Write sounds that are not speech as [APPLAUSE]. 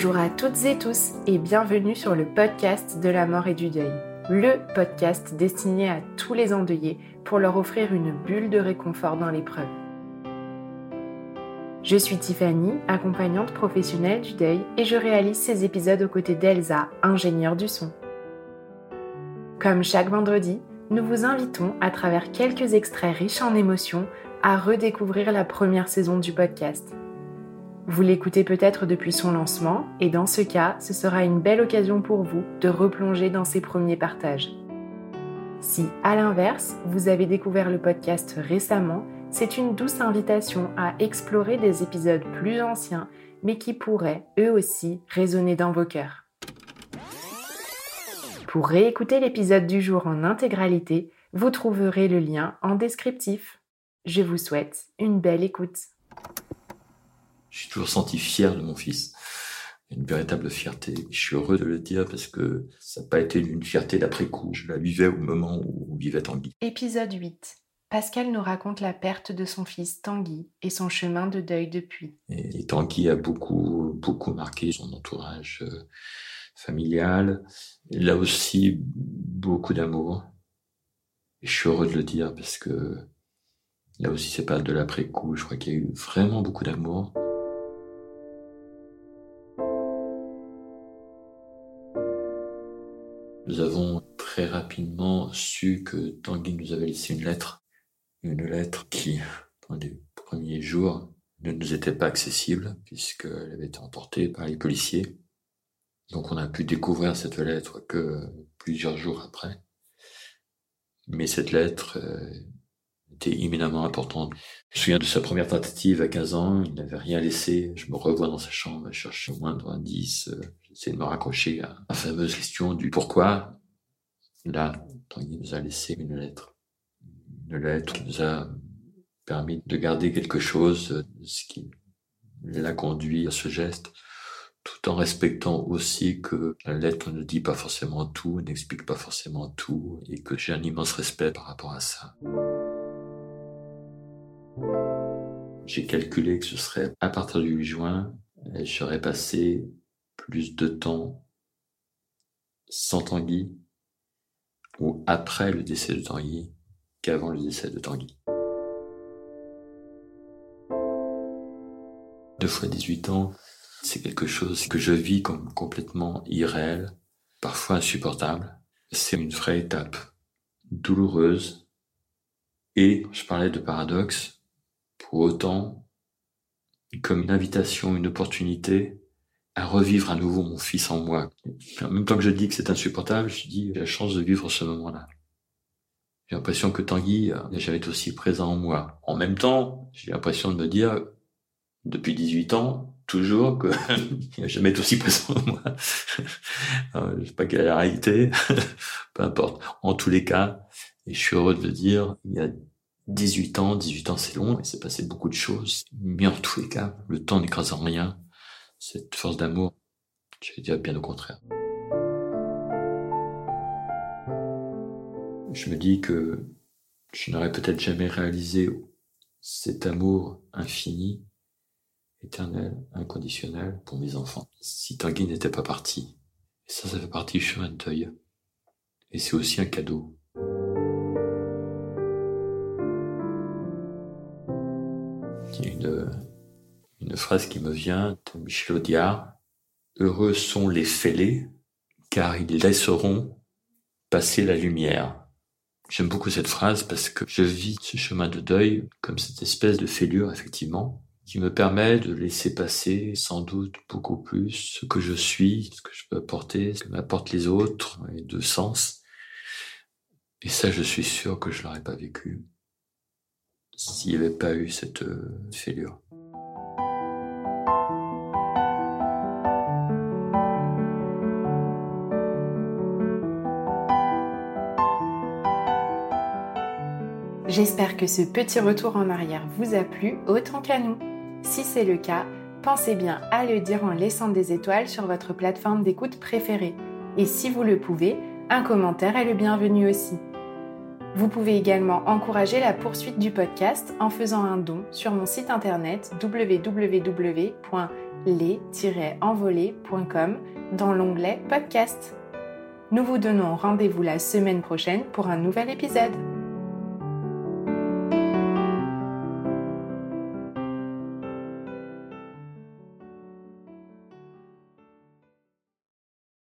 Bonjour à toutes et tous et bienvenue sur le podcast de la mort et du deuil, le podcast destiné à tous les endeuillés pour leur offrir une bulle de réconfort dans l'épreuve. Je suis Tiffany, accompagnante professionnelle du deuil et je réalise ces épisodes aux côtés d'Elsa, ingénieure du son. Comme chaque vendredi, nous vous invitons à travers quelques extraits riches en émotions à redécouvrir la première saison du podcast. Vous l'écoutez peut-être depuis son lancement et dans ce cas, ce sera une belle occasion pour vous de replonger dans ses premiers partages. Si, à l'inverse, vous avez découvert le podcast récemment, c'est une douce invitation à explorer des épisodes plus anciens, mais qui pourraient, eux aussi, résonner dans vos cœurs. Pour réécouter l'épisode du jour en intégralité, vous trouverez le lien en descriptif. Je vous souhaite une belle écoute. Suis toujours senti fier de mon fils. Une véritable fierté. Je suis heureux de le dire parce que ça n'a pas été une fierté d'après coup. Je la vivais au moment où vivait Tanguy. Épisode 8. Pascal nous raconte la perte de son fils Tanguy et son chemin de deuil depuis. Et, Tanguy a beaucoup, beaucoup marqué son entourage euh, familial. Il a aussi beaucoup d'amour. Et je suis heureux de le dire parce que là aussi c'est pas de l'après coup. Je crois qu'il y a eu vraiment beaucoup d'amour. Nous avons très rapidement su que Tanguy nous avait laissé une lettre. Une lettre qui, dans les premiers jours, ne nous était pas accessible puisqu'elle avait été emportée par les policiers. Donc on a pu découvrir cette lettre que plusieurs jours après. Mais cette lettre euh, était éminemment importante. Je me souviens de sa première tentative à 15 ans, il n'avait rien laissé. Je me revois dans sa chambre, je cherche au moindre indice, j'essaie de me raccrocher à la fameuse question du pourquoi. Là, il nous a laissé une lettre. Une lettre nous a permis de garder quelque chose ce qui l'a conduit à ce geste, tout en respectant aussi que la lettre ne dit pas forcément tout, n'explique pas forcément tout, et que j'ai un immense respect par rapport à ça. J'ai calculé que ce serait à partir du 8 juin, je serais passé plus de temps sans Tanguy ou après le décès de Tanguy qu'avant le décès de Tanguy. Deux fois 18 ans, c'est quelque chose que je vis comme complètement irréel, parfois insupportable. C'est une vraie étape douloureuse et je parlais de paradoxe, pour autant comme une invitation, une opportunité à revivre à nouveau mon fils en moi. En même temps que je dis que c'est insupportable, je dis j'ai la chance de vivre ce moment-là. J'ai l'impression que Tanguy jamais été aussi présent en moi. En même temps, j'ai l'impression de me dire, depuis 18 ans, toujours que [LAUGHS] il n'a jamais été aussi présent en moi. [LAUGHS] je sais pas quelle est la réalité, [LAUGHS] peu importe. En tous les cas, et je suis heureux de le dire, il y a 18 ans, 18 ans c'est long, il s'est passé beaucoup de choses, mais en tous les cas, le temps n'écrase en rien cette force d'amour. Je vais dire bien au contraire. Je me dis que je n'aurais peut-être jamais réalisé cet amour infini, éternel, inconditionnel pour mes enfants si Tanguy n'était pas parti. Ça, ça fait partie du chemin de deuil. Et c'est aussi un cadeau. une phrase qui me vient de Michel Audiard. Heureux sont les fêlés, car ils laisseront passer la lumière. J'aime beaucoup cette phrase parce que je vis ce chemin de deuil comme cette espèce de fêlure, effectivement, qui me permet de laisser passer sans doute beaucoup plus ce que je suis, ce que je peux apporter, ce que m'apportent les autres, et de sens. Et ça, je suis sûr que je l'aurais pas vécu s'il n'y avait pas eu cette euh, fêlure. J'espère que ce petit retour en arrière vous a plu autant qu'à nous. Si c'est le cas, pensez bien à le dire en laissant des étoiles sur votre plateforme d'écoute préférée. Et si vous le pouvez, un commentaire est le bienvenu aussi. Vous pouvez également encourager la poursuite du podcast en faisant un don sur mon site internet www.les-envolés.com dans l'onglet podcast. Nous vous donnons rendez-vous la semaine prochaine pour un nouvel épisode.